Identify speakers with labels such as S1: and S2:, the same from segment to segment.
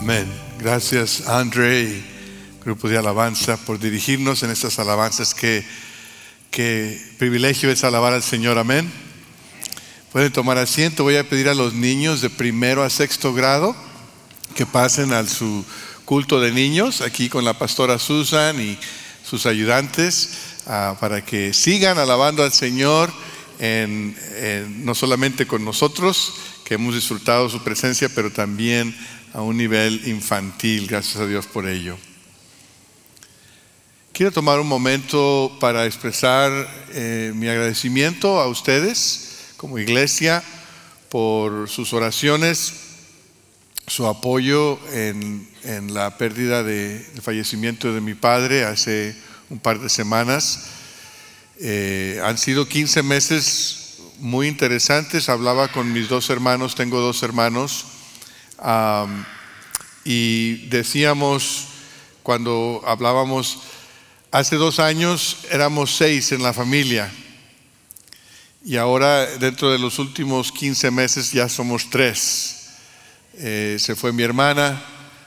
S1: Amén. Gracias, Andre y grupo de alabanza, por dirigirnos en estas alabanzas. Que, que privilegio es alabar al Señor. Amén. Pueden tomar asiento. Voy a pedir a los niños de primero a sexto grado que pasen al su culto de niños aquí con la pastora Susan y sus ayudantes ah, para que sigan alabando al Señor no solamente con nosotros, hemos disfrutado su presencia, pero también a un nivel infantil. Gracias a Dios por ello. Quiero tomar un momento para expresar eh, mi agradecimiento a ustedes como iglesia por sus oraciones, su apoyo en, la pérdida de, fallecimiento de mi padre hace un par de semanas. Eh, han sido 15 meses muy interesantes. Hablaba con mis dos hermanos, tengo dos hermanos, y decíamos cuando hablábamos, hace dos años éramos seis en la familia y ahora dentro de los últimos 15 meses ya somos tres. Eh, se fue mi hermana,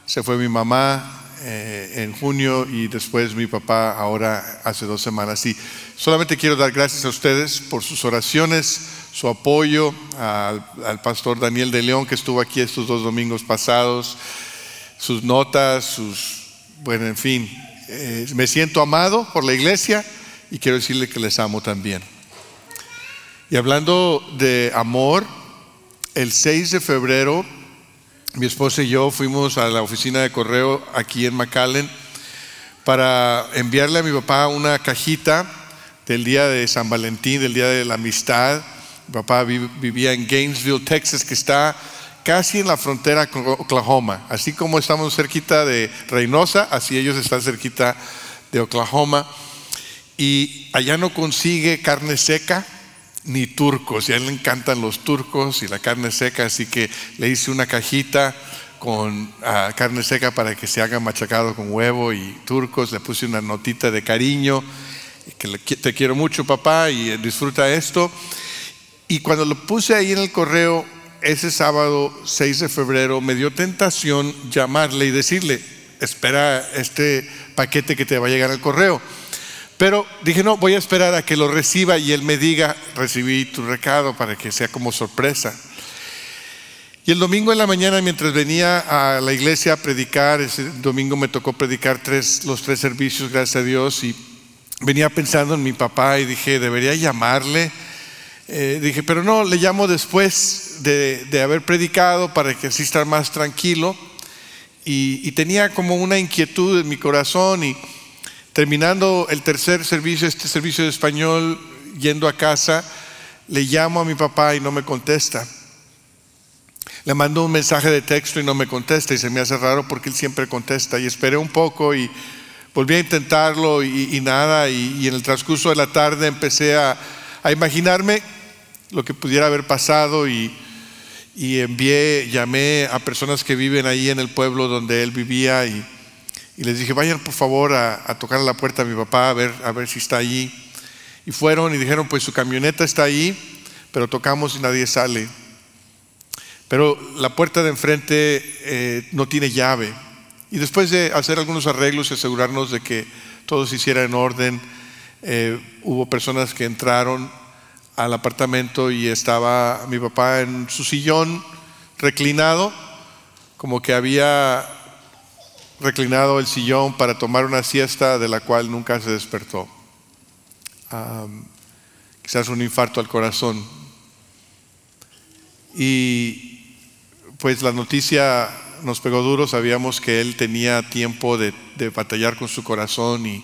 S1: se fue mi mamá eh, en junio y después mi papá ahora hace dos semanas. Y solamente quiero dar gracias a ustedes por sus oraciones, su apoyo, al, pastor Daniel de León que estuvo aquí estos dos domingos pasados, sus notas, sus, bueno, en fin, eh, me siento amado por la iglesia y quiero decirle que les amo también. Y hablando de amor, el 6 de febrero mi esposa y yo fuimos a la oficina de correo aquí en McAllen para enviarle a mi papá una cajita del día de San Valentín, del día de la amistad. Mi papá vivía en Gainesville, Texas, que está casi en la frontera con Oklahoma. Así como estamos cerquita de Reynosa, así ellos están cerquita de Oklahoma. Y allá no consigue carne seca, ni turcos, y a él le encantan los turcos y la carne seca, así que le hice una cajita con ah, carne seca para que se haga machacado con huevo y turcos, le puse una notita de cariño, que te quiero mucho papá y disfruta esto. Y cuando lo puse ahí en el correo, ese sábado 6 de febrero, me dio tentación llamarle y decirle, espera este paquete que te va a llegar al correo. Pero dije, no, voy a esperar a que lo reciba y él me diga, recibí tu recado para que sea como sorpresa. Y el domingo en la mañana, mientras venía a la iglesia a predicar, ese domingo me tocó predicar tres, los tres servicios, gracias a Dios, y venía pensando en mi papá y dije, debería llamarle. Eh, dije, pero no, le llamo después de, haber predicado para que así estar más tranquilo. y tenía como una inquietud en mi corazón y Terminando el tercer servicio, este servicio de español, yendo a casa, le llamo a mi papá y no me contesta. Le mando un mensaje de texto y no me contesta y se me hace raro porque él siempre contesta. Y esperé un poco y volví a intentarlo y, nada. Y, en el transcurso de la tarde empecé a, a imaginarme lo que pudiera haber pasado y, y envié, llamé a personas que viven ahí en el pueblo donde él vivía y y les dije, vayan por favor a, tocar a la puerta a mi papá a ver, a ver si está allí. Y fueron y dijeron, pues su camioneta está ahí, pero tocamos y nadie sale. Pero la puerta de enfrente eh, no tiene llave. Y después de hacer algunos arreglos y asegurarnos de que todo se hiciera en orden, eh, hubo personas que entraron al apartamento y estaba mi papá en su sillón reclinado, como que había reclinado el sillón para tomar una siesta de la cual nunca se despertó. quizás un infarto al corazón. Y pues la noticia nos pegó duro, sabíamos que él tenía tiempo de, batallar con su corazón y,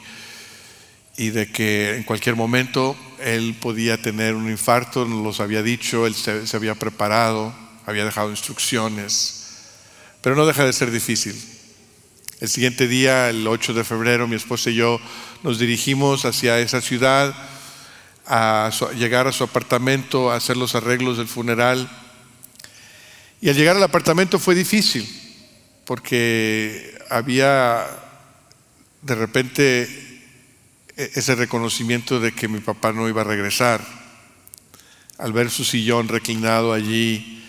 S1: y, de que en cualquier momento él podía tener un infarto, nos los había dicho, él se había preparado, había dejado instrucciones, pero no deja de ser difícil. El siguiente día, el 8 de febrero, mi esposa y yo nos dirigimos hacia esa ciudad a llegar a su apartamento, a hacer los arreglos del funeral. Y al llegar al apartamento fue difícil, porque había de repente e-, ese reconocimiento de que mi papá no iba a regresar. Al ver su sillón reclinado allí,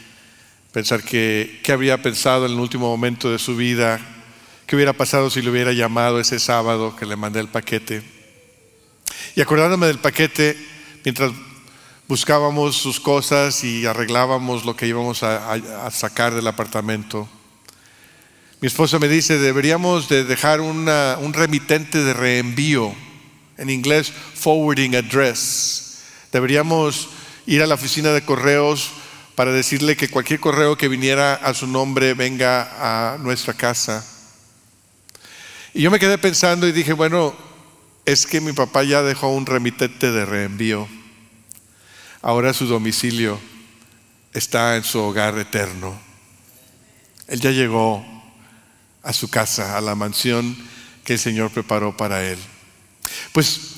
S1: pensar que, qué habría pensado en el último momento de su vida, qué hubiera pasado si le hubiera llamado ese sábado que le mandé el paquete. Y acordándome del paquete, mientras buscábamos sus cosas y arreglábamos lo que íbamos a, sacar del apartamento, mi esposa me dice, deberíamos de dejar un remitente de reenvío, en inglés forwarding address. Deberíamos ir a la oficina de correos para decirle que cualquier correo que viniera a su nombre venga a nuestra casa. Y yo me quedé pensando y dije, bueno, es que mi papá ya dejó un remitente de reenvío. Ahora su domicilio está en su hogar eterno. Él ya llegó a su casa, a la mansión que el Señor preparó para él. Pues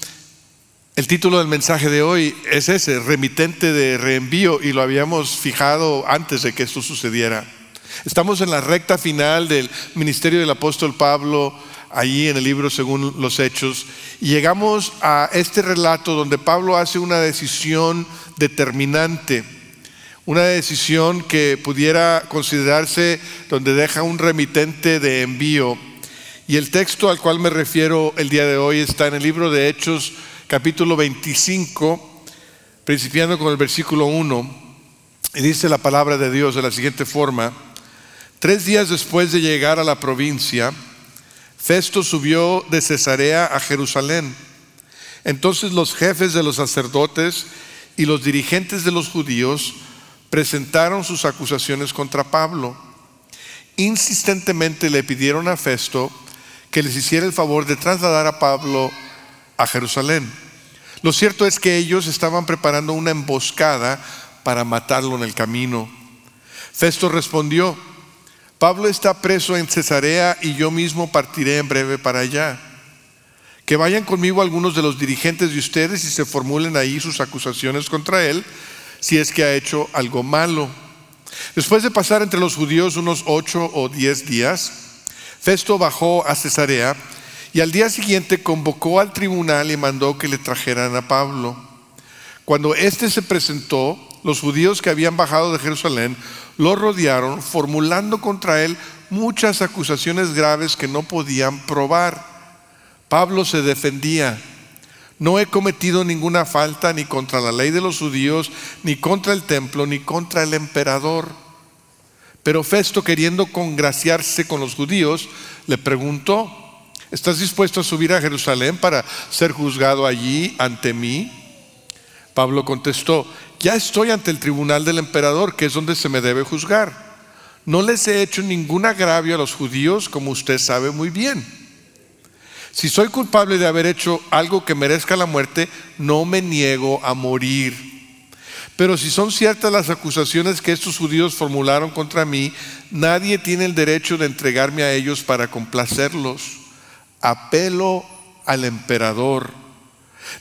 S1: el título del mensaje de hoy es ese, remitente de reenvío, y lo habíamos fijado antes de que esto sucediera. Estamos en la recta final del ministerio del apóstol Pablo, allí en el libro según los hechos, y llegamos a este relato donde Pablo hace una decisión determinante, una decisión que pudiera considerarse donde deja un remitente de envío. Y el texto al cual me refiero el día de hoy está en el libro de Hechos capítulo 25, principiando con el versículo 1, y dice la palabra de Dios de la siguiente forma, tres días después de llegar a la provincia, Festo subió de Cesarea a Jerusalén. Entonces los jefes de los sacerdotes y los dirigentes de los judíos presentaron sus acusaciones contra Pablo. Insistentemente le pidieron a Festo que les hiciera el favor de trasladar a Pablo a Jerusalén. Lo cierto es que ellos estaban preparando una emboscada para matarlo en el camino. Festo respondió, Pablo está preso en Cesarea y yo mismo partiré en breve para allá. Que vayan conmigo algunos de los dirigentes de ustedes y se formulen ahí sus acusaciones contra él si es que ha hecho algo malo. Después de pasar entre los judíos unos ocho o diez días, Festo bajó a Cesarea y al día siguiente convocó al tribunal y mandó que le trajeran a Pablo. Cuando éste se presentó, los judíos que habían bajado de Jerusalén lo rodearon formulando contra él muchas acusaciones graves que no podían probar. Pablo se defendía. No he cometido ninguna falta ni contra la ley de los judíos, ni contra el templo, ni contra el emperador. Pero Festo, queriendo congraciarse con los judíos, le preguntó, ¿estás dispuesto a subir a Jerusalén para ser juzgado allí ante mí? Pablo contestó, ya estoy ante el tribunal del emperador, que es donde se me debe juzgar. No les he hecho ningún agravio a los judíos, como usted sabe muy bien. Si soy culpable de haber hecho algo que merezca la muerte, no me niego a morir. Pero si son ciertas las acusaciones que estos judíos formularon contra mí, nadie tiene el derecho de entregarme a ellos para complacerlos. Apelo al emperador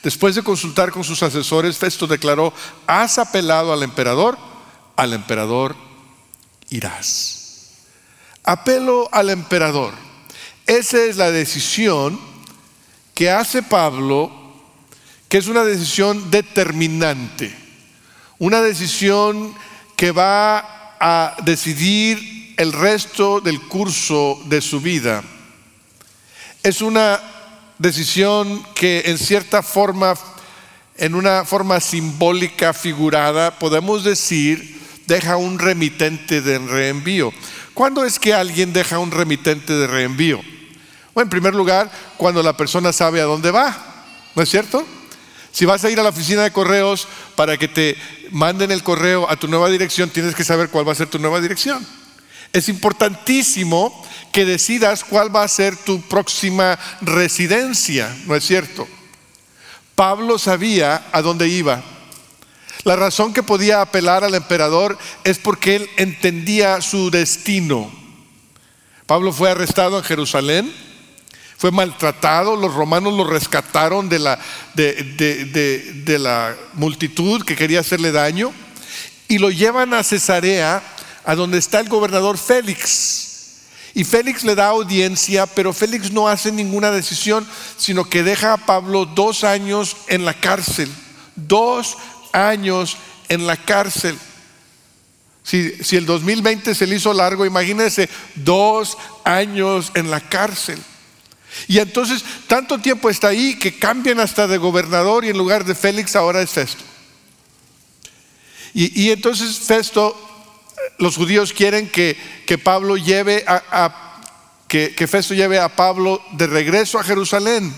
S1: Después de consultar con sus asesores, Festo declaró, has apelado al emperador, al emperador irás. Apelo al emperador. Esa es la decisión que hace Pablo, que es una decisión determinante, una decisión que va a decidir el resto del curso de su vida. Es una decisión que en cierta forma, en una forma simbólica, figurada, podemos decir, deja un remitente de reenvío. ¿Cuándo es que alguien deja un remitente de reenvío? Bueno, en primer lugar, cuando la persona sabe a dónde va, ¿no es cierto? Si vas a ir a la oficina de correos para que te manden el correo a tu nueva dirección, tienes que saber cuál va a ser tu nueva dirección. Es importantísimo que decidas cuál va a ser tu próxima residencia, ¿no es cierto? Pablo sabía a dónde iba. La razón que podía apelar al emperador es porque él entendía su destino. Pablo fue arrestado en Jerusalén, fue maltratado, los romanos lo rescataron de la, multitud que quería hacerle daño y lo llevan a Cesarea, a donde está el gobernador Félix. Y Félix le da audiencia, pero Félix no hace ninguna decisión, sino que deja a Pablo dos años en la cárcel. Dos años en la cárcel. Si, si el 2020 se le hizo largo, imagínense dos años en la cárcel. Y entonces tanto tiempo está ahí que cambian hasta de gobernador y en lugar de Félix ahora es Festo. Y, entonces Festo, los judíos quieren que, que Pablo lleve a, que, que Festo lleve a Pablo de regreso a Jerusalén.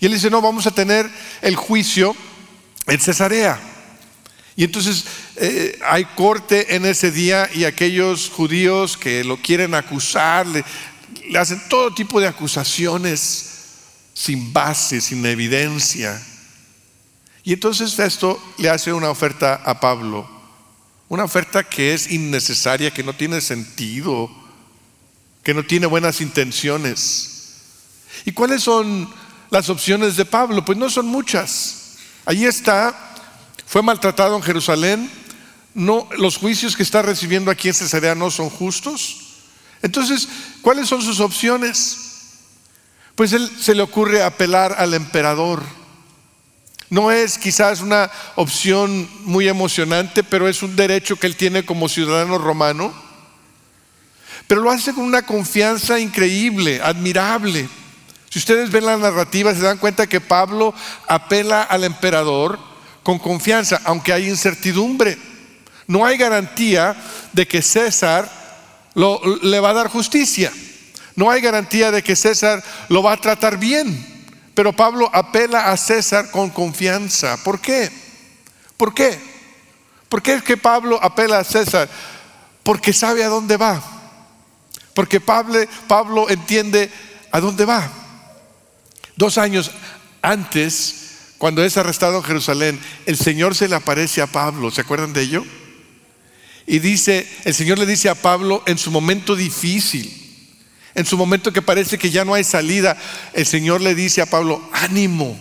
S1: Y él dice, no, vamos a tener el juicio en Cesarea. Y entonces eh, hay corte en ese día y aquellos judíos que lo quieren acusar, le, hacen todo tipo de acusaciones sin base, sin evidencia. Y entonces Festo le hace una oferta a Pablo, una oferta que es innecesaria, que no tiene sentido, que no tiene buenas intenciones. ¿Y cuáles son las opciones de Pablo? Pues no son muchas. Allí está fue maltratado en Jerusalén. No, los juicios que está recibiendo aquí en Cesarea no son justos. Entonces, ¿cuáles son sus opciones? Pues él se le ocurre apelar al emperador. No es quizás una opción muy emocionante, pero es un derecho que él tiene como ciudadano romano. Pero lo hace con una confianza increíble, admirable. Si ustedes ven la narrativa, se dan cuenta que Pablo apela al emperador con confianza, aunque hay incertidumbre. No hay garantía de que César le va a dar justicia. No hay garantía de que César lo va a tratar bien. Pero Pablo apela a César con confianza. ¿Por qué? ¿Por qué? ¿Por qué es que Pablo apela a César? Porque sabe a dónde va. Porque Pablo, Pablo entiende a dónde va. Dos años antes cuando es arrestado en Jerusalén, el Señor se le aparece a Pablo, ¿se acuerdan de ello? Y dice, el Señor le dice a Pablo en su momento difícil, en su momento que parece que ya no hay salida, el Señor le dice a Pablo, ánimo,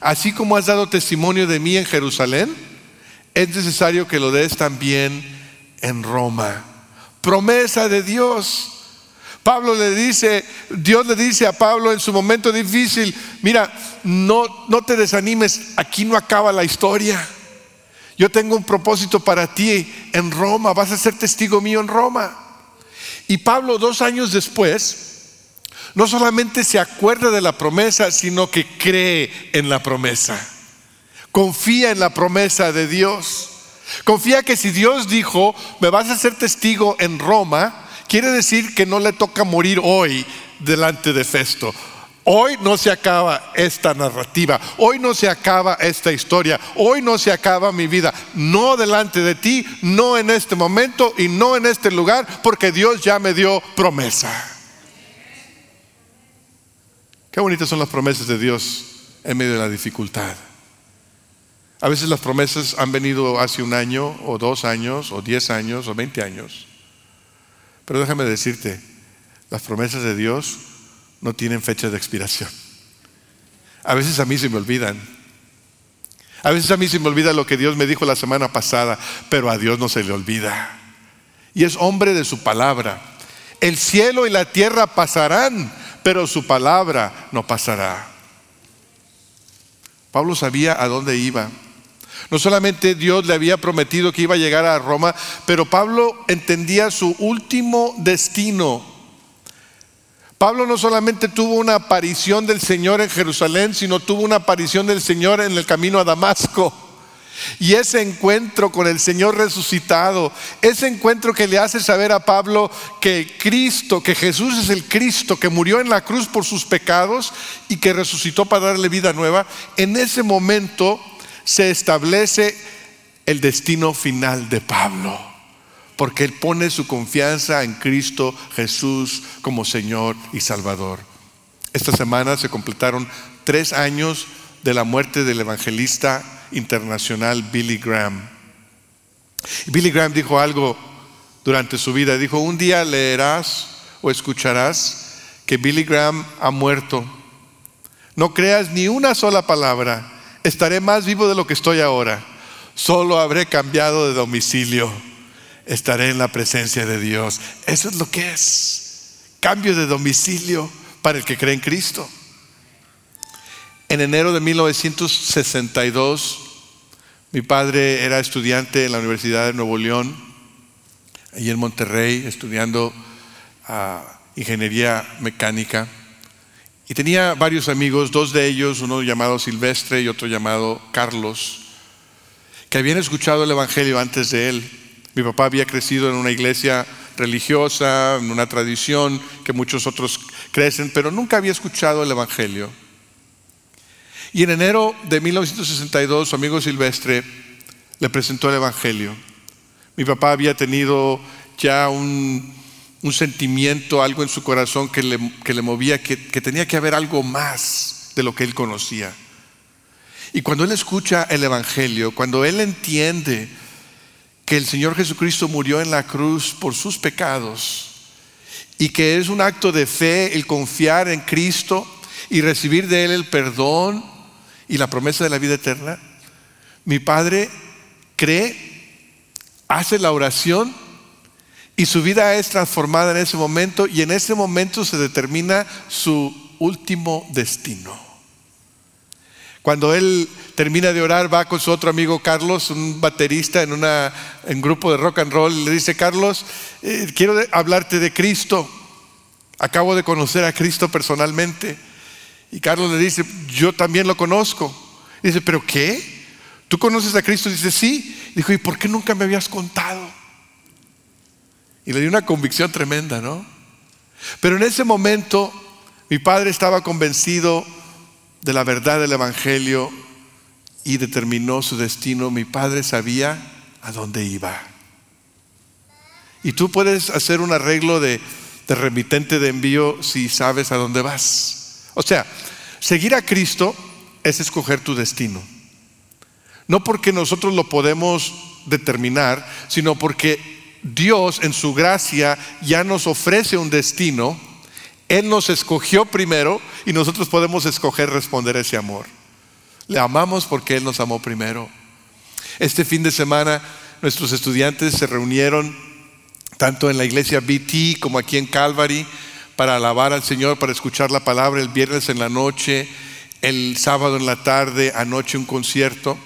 S1: así como has dado testimonio de mí en Jerusalén, es necesario que lo des también en Roma. Promesa de Dios. Pablo le dice, Dios le dice a Pablo en su momento difícil, mira, no, no te desanimes, aquí no acaba la historia. Yo tengo un propósito para ti en Roma, vas a ser testigo mío en Roma. Y Pablo dos años después, no solamente se acuerda de la promesa, sino que cree en la promesa. Confía en la promesa de Dios. Confía que si Dios dijo, me vas a ser testigo en Roma, quiere decir que no le toca morir hoy delante de Festo. Hoy no se acaba esta narrativa, hoy no se acaba esta historia, hoy no se acaba mi vida, no delante de ti, no en este momento y no en este lugar, porque Dios ya me dio promesa. Qué bonitas son las promesas de Dios en medio de la dificultad. A veces las promesas han venido hace un año o dos años o diez años o veinte años. Pero déjame decirte, las promesas de Dios no tienen fecha de expiración. A veces a mí se me olvidan. A veces a mí se me olvida lo que Dios me dijo la semana pasada, pero a Dios no se le olvida. Y es hombre de su palabra. El cielo y la tierra pasarán, pero su palabra no pasará. Pablo sabía a dónde iba. No solamente Dios le había prometido que iba a llegar a Roma, pero Pablo entendía su último destino. Pablo no solamente tuvo una aparición del Señor en Jerusalén, sino tuvo una aparición del Señor en el camino a Damasco. Y ese encuentro con el Señor resucitado, ese encuentro que le hace saber a Pablo que Cristo, que Jesús es el Cristo, que murió en la cruz por sus pecados y que resucitó para darle vida nueva, en ese momento se establece el destino final de Pablo, porque él pone su confianza en Cristo Jesús como Señor y Salvador. Esta semana se completaron tres años de la muerte del evangelista internacional Billy Graham. Billy Graham dijo algo durante su vida, dijo, un día leerás o escucharás que Billy Graham ha muerto. No creas ni una sola palabra estaré más vivo de lo que estoy ahora. Solo habré cambiado de domicilio. Estaré en la presencia de Dios. Eso es lo que es. Cambio de domicilio para el que cree en Cristo. En enero de 1962, Mi padre era estudiante en la Universidad de Nuevo León, allí en Monterrey, estudiando ah, ingeniería mecánica. Y tenía varios amigos, dos de ellos, uno llamado Silvestre y otro llamado Carlos, que habían escuchado el Evangelio antes de él. Mi papá había crecido en una iglesia religiosa, en una tradición que muchos otros crecen, pero nunca había escuchado el Evangelio. Y en enero de 1962 su amigo Silvestre le presentó el Evangelio. Mi papá había tenido ya un, sentimiento, algo en su corazón que le, que le movía, que, que tenía que haber algo más de lo que él conocía. Y cuando él escucha el Evangelio, cuando él entiende que el Señor Jesucristo murió en la cruz por sus pecados y que es un acto de fe el confiar en Cristo y recibir de Él el perdón y la promesa de la vida eterna, mi padre cree, hace la oración y su vida es transformada en ese momento y en ese momento se determina su último destino. Cuando él termina de orar, va con su otro amigo Carlos, un baterista en un grupo de rock and roll, y le dice, Carlos, eh, quiero hablarte de Cristo. Acabo de conocer a Cristo personalmente. Y Carlos le dice, yo también lo conozco. dice, ¿pero qué? ¿Tú conoces a Cristo? dice, sí. dijo, ¿y por qué nunca me habías contado? Y le dio una convicción tremenda, ¿no? Pero en ese momento mi padre estaba convencido de la verdad del Evangelio y determinó su destino. Mi padre sabía a dónde iba. Y tú puedes hacer un arreglo de, de remitente de envío si sabes a dónde vas. O sea, seguir a Cristo es escoger tu destino. No porque nosotros lo podemos determinar, sino porque Dios en su gracia ya nos ofrece un destino. Él nos escogió primero y nosotros podemos escoger responder a ese amor. Le amamos porque Él nos amó primero. Este fin de semana nuestros estudiantes se reunieron tanto en la iglesia BT como aquí en Calvary para alabar al Señor, para escuchar la palabra el viernes en la noche, el sábado en la tarde, anoche un concierto.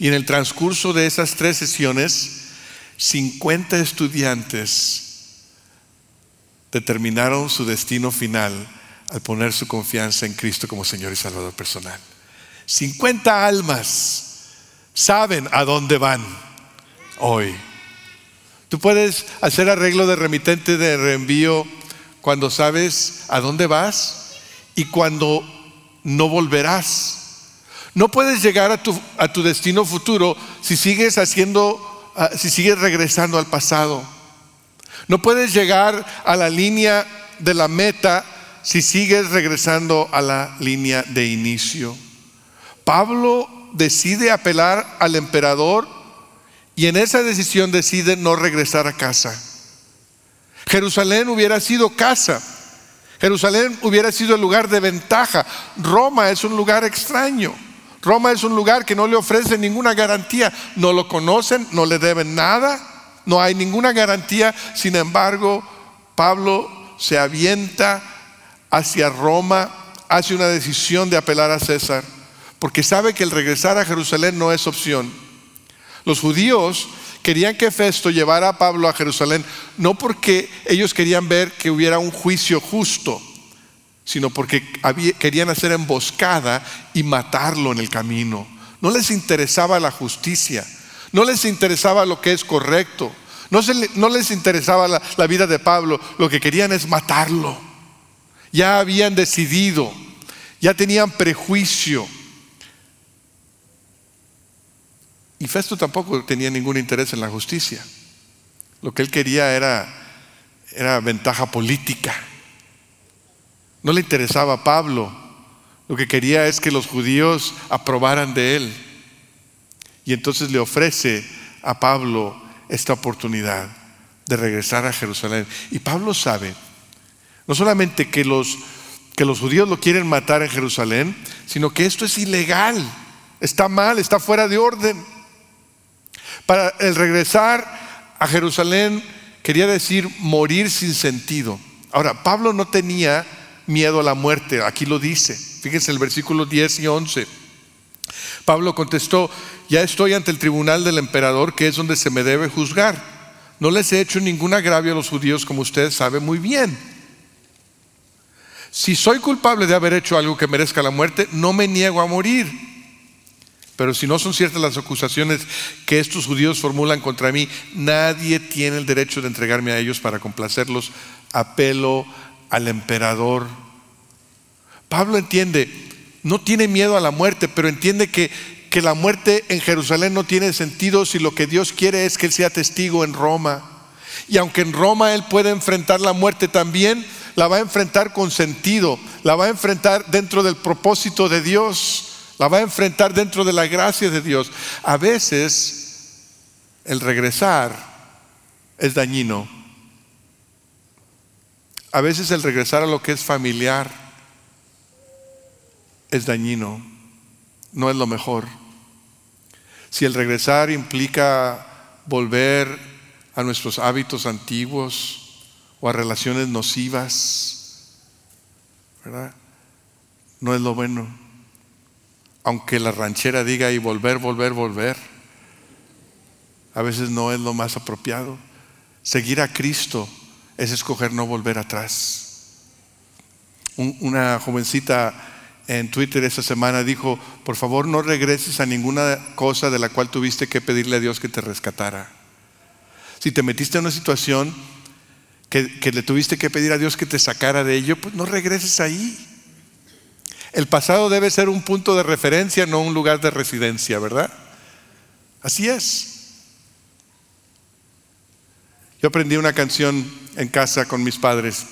S1: Y en el transcurso de esas tres sesiones, 50 estudiantes determinaron su destino final al poner su confianza en Cristo como Señor y Salvador personal. 50 almas saben a dónde van hoy. Tú puedes hacer arreglo de remitente de reenvío cuando sabes a dónde vas y cuando no volverás. No puedes llegar a tu, destino futuro si sigues haciendo, ah, si sigues regresando al pasado. No puedes llegar a la línea de la meta si sigues regresando a la línea de inicio. Pablo decide apelar al emperador y en esa decisión decide no regresar a casa. Jerusalén hubiera sido casa. Jerusalén hubiera sido el lugar de ventaja. Roma es un lugar extraño. Roma es un lugar que no le ofrece ninguna garantía. No lo conocen, no le deben nada, no hay ninguna garantía. Sin embargo, Pablo se avienta hacia Roma, hace una decisión de apelar a César, porque sabe que el regresar a Jerusalén no es opción. Los judíos querían que Festo llevara a Pablo a Jerusalén, no porque ellos querían ver que hubiera un juicio justo, sino porque querían hacer emboscada y matarlo en el camino. No les interesaba la justicia, no les interesaba lo que es correcto, no, les interesaba la, la vida de Pablo, lo que querían es matarlo. Ya habían decidido, ya tenían prejuicio Y Festo tampoco tenía ningún interés en la justicia. Lo que él quería era, era ventaja política. No le interesaba a Pablo. Lo que quería es que los judíos aprobaran de él. Y entonces le ofrece a Pablo esta oportunidad de regresar a Jerusalén. Y Pablo sabe, no solamente que los, que los judíos lo quieren matar en Jerusalén, sino que esto es ilegal, está mal, está fuera de orden. Para el regresar a Jerusalén quería decir morir sin sentido. Ahora, Pablo no tenía miedo a la muerte, aquí lo dice. Fíjense el versículo 10 y 11. Pablo contestó, ya estoy ante el tribunal del emperador, que es donde se me debe juzgar. No les he hecho ningún agravio a los judíos, como ustedes saben muy bien. Si soy culpable de haber hecho algo que merezca la muerte, no me niego a morir. Pero si no son ciertas las acusaciones que estos judíos formulan contra mí, nadie tiene el derecho de entregarme a ellos para complacerlos. Apelo al emperador. Pablo entiende, no tiene miedo a la muerte, pero entiende que, que la muerte en Jerusalén no tiene sentido si lo que Dios quiere es que Él sea testigo en Roma. Y aunque en Roma Él puede enfrentar la muerte también, la va a enfrentar con sentido, la va a enfrentar dentro del propósito de Dios, la va a enfrentar dentro de la gracia de Dios. A veces el regresar es dañino. A veces el regresar a lo que es familiar es dañino, no es lo mejor. Si el regresar implica volver a nuestros hábitos antiguos, o a relaciones nocivas, ¿verdad? No es lo bueno. Aunque la ranchera diga y volver, volver, volver, a veces no es lo más apropiado. Seguir a Cristo es escoger no volver atrás. una jovencita en Twitter esa semana dijo, por favor no regreses a ninguna cosa de la cual tuviste que pedirle a Dios que te rescatara. Si te metiste en una situación que, le tuviste que pedir a Dios que te sacara de ello, pues no regreses ahí. El pasado debe ser un punto de referencia, no un lugar de residencia, ¿verdad? Así es. Yo aprendí una canción en casa con mis padres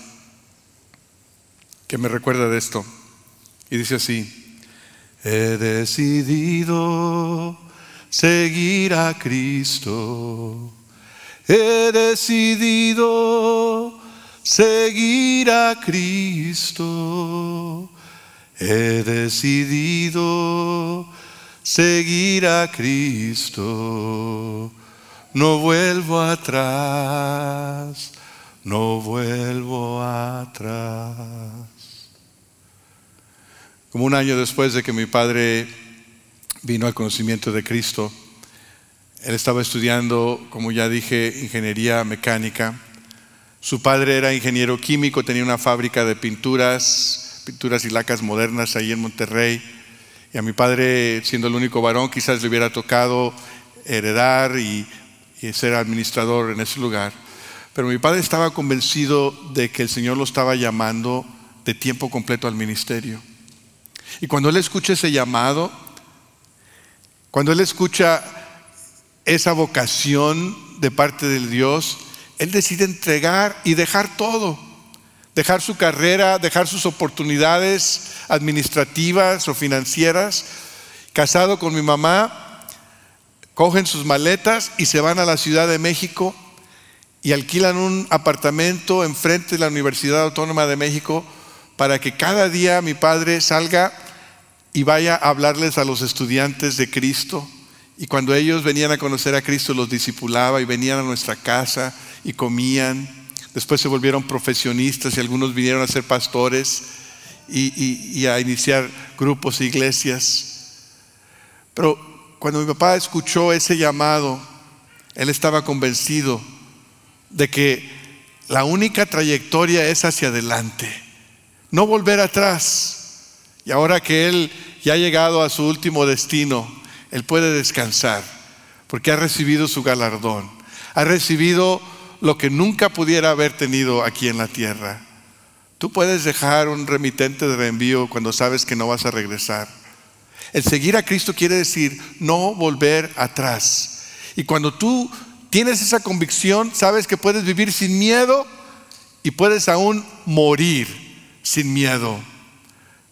S1: que me recuerda de esto. Y dice así, he decidido seguir a Cristo he decidido seguir a Cristo. He decidido seguir a Cristo. No vuelvo atrás, no vuelvo atrás. Como un año después de que mi padre vino al conocimiento de Cristo, él estaba estudiando, como ya dije, ingeniería mecánica. Su padre era ingeniero químico, tenía una fábrica de pinturas, pinturas y lacas modernas ahí en Monterrey. Y a mi padre, siendo el único varón, quizás le hubiera tocado heredar y, y ser administrador en ese lugar. Pero mi padre estaba convencido de que el Señor lo estaba llamando de tiempo completo al ministerio. Y cuando él escucha ese llamado, cuando él escucha esa vocación de parte de Dios, él decide entregar y dejar todo, dejar su carrera, dejar sus oportunidades administrativas o financieras, casado con mi mamá, cogen sus maletas y se van a la Ciudad de México y alquilan un apartamento enfrente de la Universidad Autónoma de México para que cada día mi padre salga y vaya a hablarles a los estudiantes de Cristo y cuando ellos venían a conocer a Cristo, los discipulaba y venían a nuestra casa y comían. Después se volvieron profesionistas y algunos vinieron a ser pastores y, a iniciar grupos e iglesias. Pero cuando mi papá escuchó ese llamado, él estaba convencido de que la única trayectoria es hacia adelante, no volver atrás. Y ahora que él ya ha llegado a su último destino, él puede descansar porque ha recibido su galardón, ha recibido lo que nunca pudiera haber tenido aquí en la tierra. Tú puedes dejar un remitente de reenvío cuando sabes que no vas a regresar. El seguir a Cristo quiere decir no volver atrás. Y cuando tú tienes esa convicción, sabes que puedes vivir sin miedo y puedes aún morir sin miedo.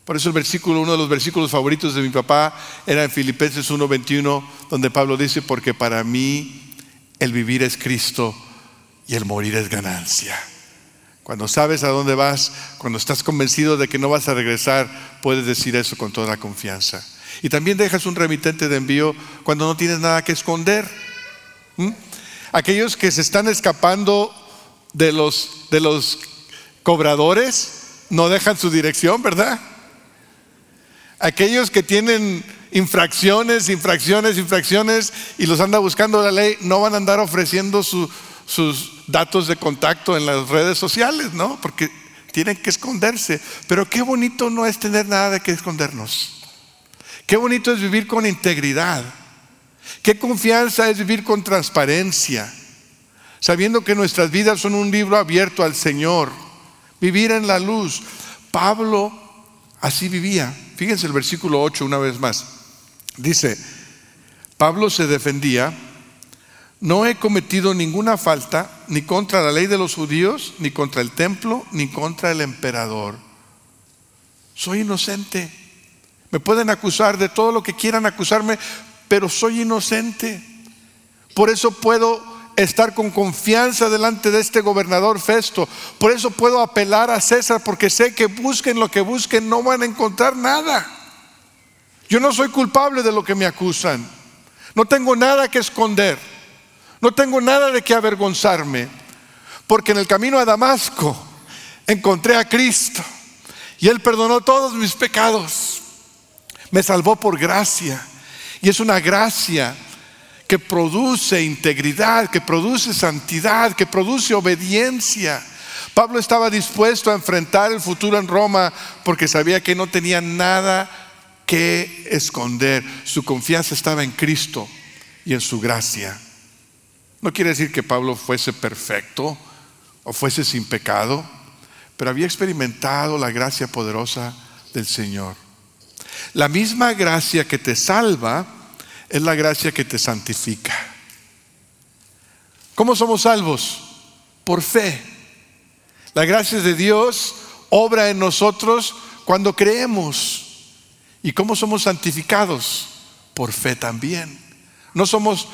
S1: Por eso el versículo, uno de los versículos favoritos de mi papá era en Filipenses 1:21, donde Pablo dice, porque para mí el vivir es Cristo y el morir es ganancia. Cuando sabes a dónde vas, cuando estás convencido de que no vas a regresar, puedes decir eso con toda la confianza. Y también dejas un remitente de envío cuando no tienes nada que esconder. Aquellos que se están escapando de los, de los cobradores no dejan su dirección, ¿verdad? Aquellos que tienen infracciones, infracciones, infracciones y los anda buscando la ley, no van a andar ofreciendo sus datos de contacto en las redes sociales, ¿no? Porque tienen que esconderse. Pero qué bonito no es tener nada de que escondernos. Qué bonito es vivir con integridad. Qué confianza es vivir con transparencia, sabiendo que nuestras vidas son un libro abierto al Señor. Vivir en la luz. Pablo así vivía. Fíjense el versículo 8 una vez más. Dice, Pablo se defendía, no he cometido ninguna falta ni contra la ley de los judíos, ni contra el templo, ni contra el emperador. Soy inocente. Me pueden acusar de todo lo que quieran acusarme, pero soy inocente. Por eso puedo estar con confianza delante de este gobernador Festo. Por eso puedo apelar a César, porque sé que busquen lo que busquen, no van a encontrar nada. Yo no soy culpable de lo que me acusan. No tengo nada que esconder. No tengo nada de qué avergonzarme. Porque en el camino a Damasco encontré a Cristo. Y Él perdonó todos mis pecados. Me salvó por gracia. Y es una gracia que produce integridad, que produce santidad, que produce obediencia. Pablo estaba dispuesto a enfrentar el futuro en Roma porque sabía que no tenía nada que esconder. Su confianza estaba en Cristo y en su gracia. No quiere decir que Pablo fuese perfecto o fuese sin pecado, pero había experimentado la gracia poderosa del Señor. La misma gracia que te salva es la gracia que te santifica. ¿Cómo somos salvos? Por fe. La gracia de Dios obra en nosotros cuando creemos. ¿Y cómo somos santificados? Por fe también. No somos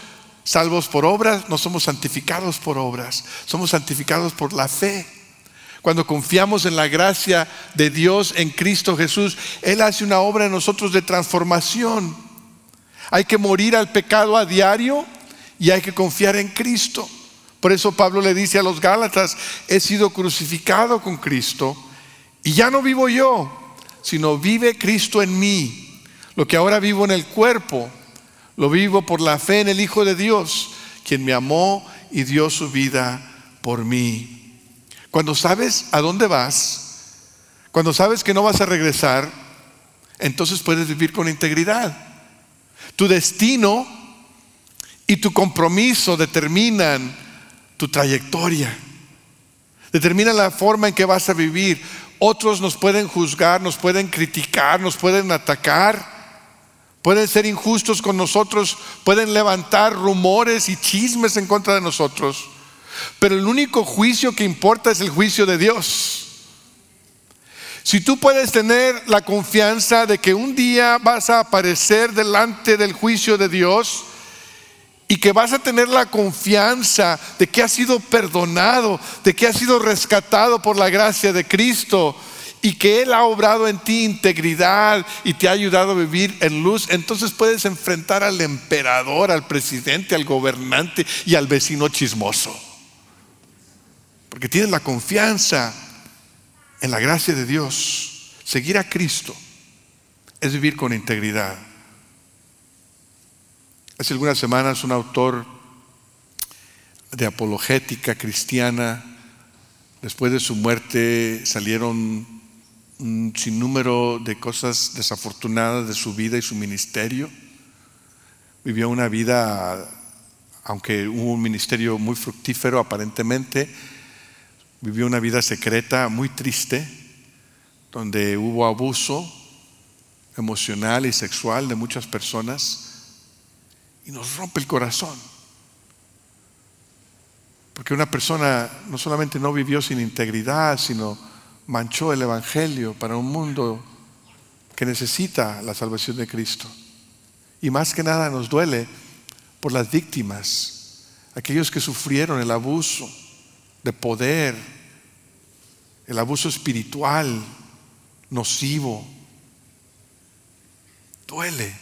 S1: salvos por obras, no somos santificados por obras, somos santificados por la fe. Cuando confiamos en la gracia de Dios en Cristo Jesús, Él hace una obra en nosotros de transformación. Hay que morir al pecado a diario y hay que confiar en Cristo. Por eso Pablo le dice a los Gálatas, he sido crucificado con Cristo y ya no vivo yo, sino vive Cristo en mí. Lo que ahora vivo en el cuerpo, lo vivo por la fe en el Hijo de Dios, quien me amó y dio su vida por mí. Cuando sabes a dónde vas, cuando sabes que no vas a regresar, entonces puedes vivir con integridad. Tu destino y tu compromiso determinan tu trayectoria, determinan la forma en que vas a vivir. Otros nos pueden juzgar, nos pueden criticar, nos pueden atacar, pueden ser injustos con nosotros, pueden levantar rumores y chismes en contra de nosotros. Pero el único juicio que importa es el juicio de Dios. Si tú puedes tener la confianza de que un día vas a aparecer delante del juicio de Dios, y que vas a tener la confianza de que has sido perdonado, de que has sido rescatado por la gracia de Cristo y que Él ha obrado en ti integridad y te ha ayudado a vivir en luz, entonces puedes enfrentar al emperador, al presidente, al gobernante y al vecino chismoso. Porque tienes la confianza en la gracia de Dios. Seguir a Cristo es vivir con integridad. Hace algunas semanas un autor de apologética cristiana, después de su muerte salieron un sinnúmero de cosas desafortunadas de su vida y su ministerio. Vivió una vida, aunque hubo un ministerio muy fructífero aparentemente, vivió una vida secreta muy triste, donde hubo abuso emocional y sexual de muchas personas y nos rompe el corazón. Porque una persona no solamente no vivió sin integridad, sino manchó el Evangelio para un mundo que necesita la salvación de Cristo. Y más que nada nos duele por las víctimas, aquellos que sufrieron el abuso de poder, el abuso espiritual, nocivo. Duele.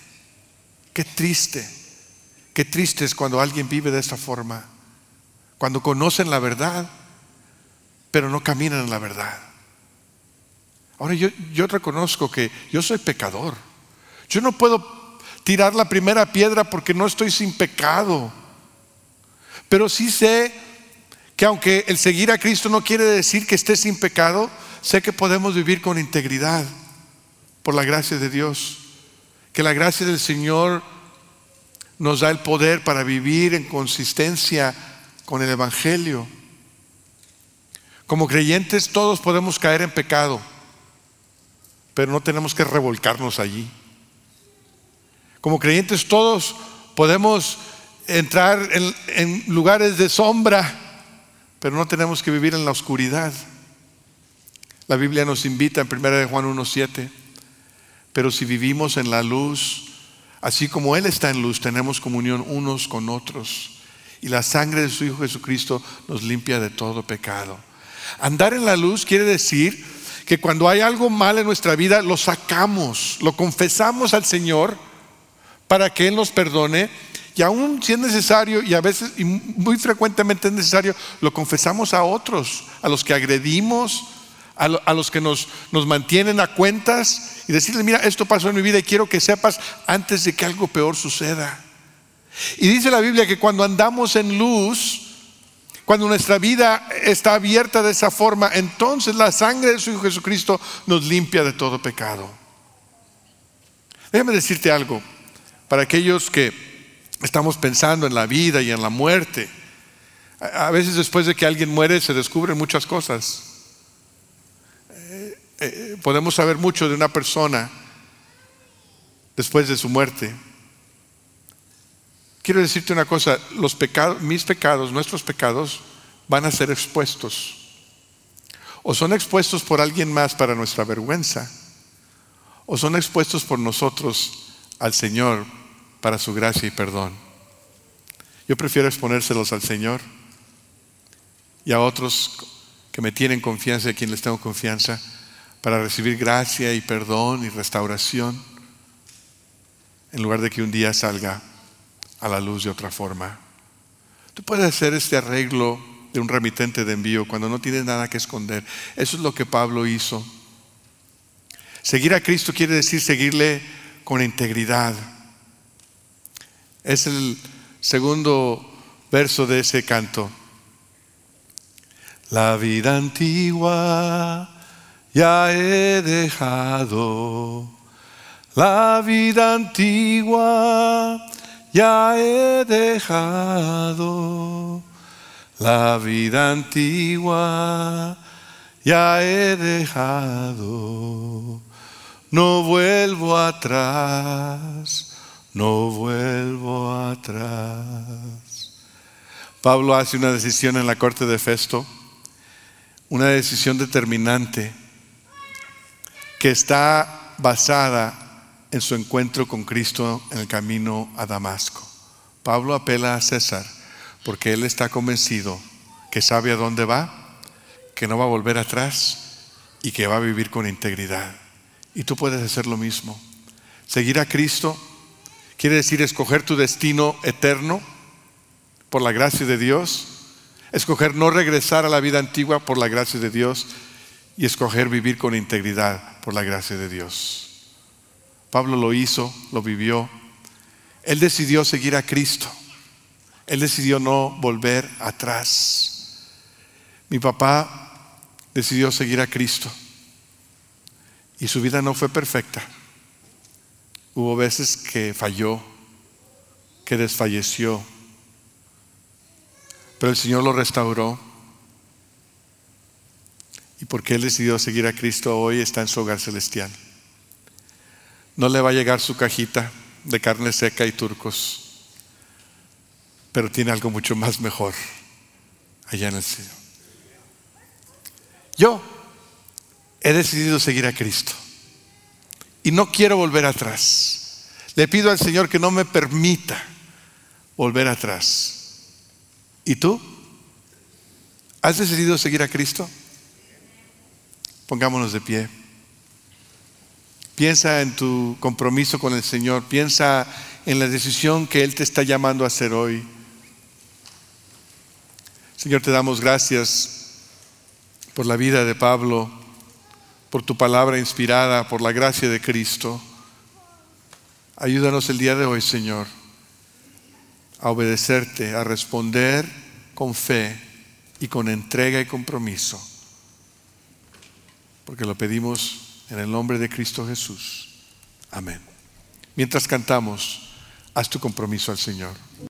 S1: Qué triste. Qué triste es cuando alguien vive de esa forma, cuando conocen la verdad, pero no caminan en la verdad. Ahora yo, yo reconozco que yo soy pecador, Yo no puedo tirar la primera piedra porque no estoy sin pecado. Pero sí sé que aunque el seguir a Cristo no quiere decir que esté sin pecado, sé que podemos vivir con integridad por la gracia de Dios. Que la gracia del Señor nos da el poder para vivir en consistencia con el Evangelio. Como creyentes todos podemos caer en pecado, pero no tenemos que revolcarnos allí. Como creyentes todos podemos entrar en, lugares de sombra, pero no tenemos que vivir en la oscuridad. La Biblia nos invita en 1 de Juan 1.7, pero si vivimos en la luz, así como Él está en luz, tenemos comunión unos con otros. Y la sangre de su Hijo Jesucristo nos limpia de todo pecado. Andar en la luz quiere decir que cuando hay algo mal en nuestra vida, lo sacamos, lo confesamos al Señor para que Él nos perdone. Y aún si es necesario, y a veces, y muy frecuentemente es necesario, lo confesamos a otros, a los que agredimos, a, los que nos, nos mantienen a cuentas, y decirles, mira, esto pasó en mi vida y quiero que sepas antes de que algo peor suceda. Y dice la Biblia que cuando andamos en luz, cuando nuestra vida está abierta de esa forma, entonces la sangre de su Hijo Jesucristo nos limpia de todo pecado. Déjame decirte algo, para aquellos que estamos pensando en la vida y en la muerte, a veces después de que alguien muere se descubren muchas cosas. Eh, eh, podemos saber mucho de una persona después de su muerte. Quiero decirte una cosa, los pecados, mis pecados, nuestros pecados van a ser expuestos. O son expuestos por alguien más para nuestra vergüenza, o son expuestos por nosotros al Señor para su gracia y perdón. Yo prefiero exponérselos al Señor y a otros que me tienen confianza y a quienes les tengo confianza para recibir gracia y perdón y restauración en lugar de que un día salga a la luz de otra forma. Tú puedes hacer este arreglo de un remitente de envío cuando no tienes nada que esconder. Eso es lo que Pablo hizo. Seguir a Cristo quiere decir seguirle con integridad. Es el segundo verso de ese canto. La vida antigua ya he dejado. La vida antigua ya he dejado la vida antigua, ya he dejado, no vuelvo atrás, no vuelvo atrás. Pablo hace una decisión en la corte de Festo, una decisión determinante que está basada en su encuentro con Cristo en el camino a Damasco. Pablo apela a César porque él está convencido que sabe a dónde va, que no va a volver atrás y que va a vivir con integridad. Y tú puedes hacer lo mismo. Seguir a Cristo quiere decir escoger tu destino eterno por la gracia de Dios, escoger no regresar a la vida antigua por la gracia de Dios y escoger vivir con integridad por la gracia de Dios. Pablo lo hizo, lo vivió. Él decidió seguir a Cristo. Él decidió no volver atrás. Mi papá decidió seguir a Cristo. Y su vida no fue perfecta. Hubo veces que falló, que desfalleció. Pero el Señor lo restauró. Y porque Él decidió seguir a Cristo, hoy está en su hogar celestial. No le va a llegar su cajita de carne seca y turcos, pero tiene algo mucho más mejor allá en el cielo. Yo he decidido seguir a Cristo y no quiero volver atrás. Le pido al Señor que no me permita volver atrás. ¿Y tú? ¿Has decidido seguir a Cristo? Pongámonos de pie. Piensa en tu compromiso con el Señor. Piensa en la decisión que Él te está llamando a hacer hoy. Señor, te damos gracias por la vida de Pablo, por tu palabra inspirada, por la gracia de Cristo. Ayúdanos el día de hoy, Señor, a obedecerte, a responder con fe y con entrega y compromiso. Porque lo pedimos en el nombre de Cristo Jesús. Amén. Mientras cantamos, haz tu compromiso al Señor.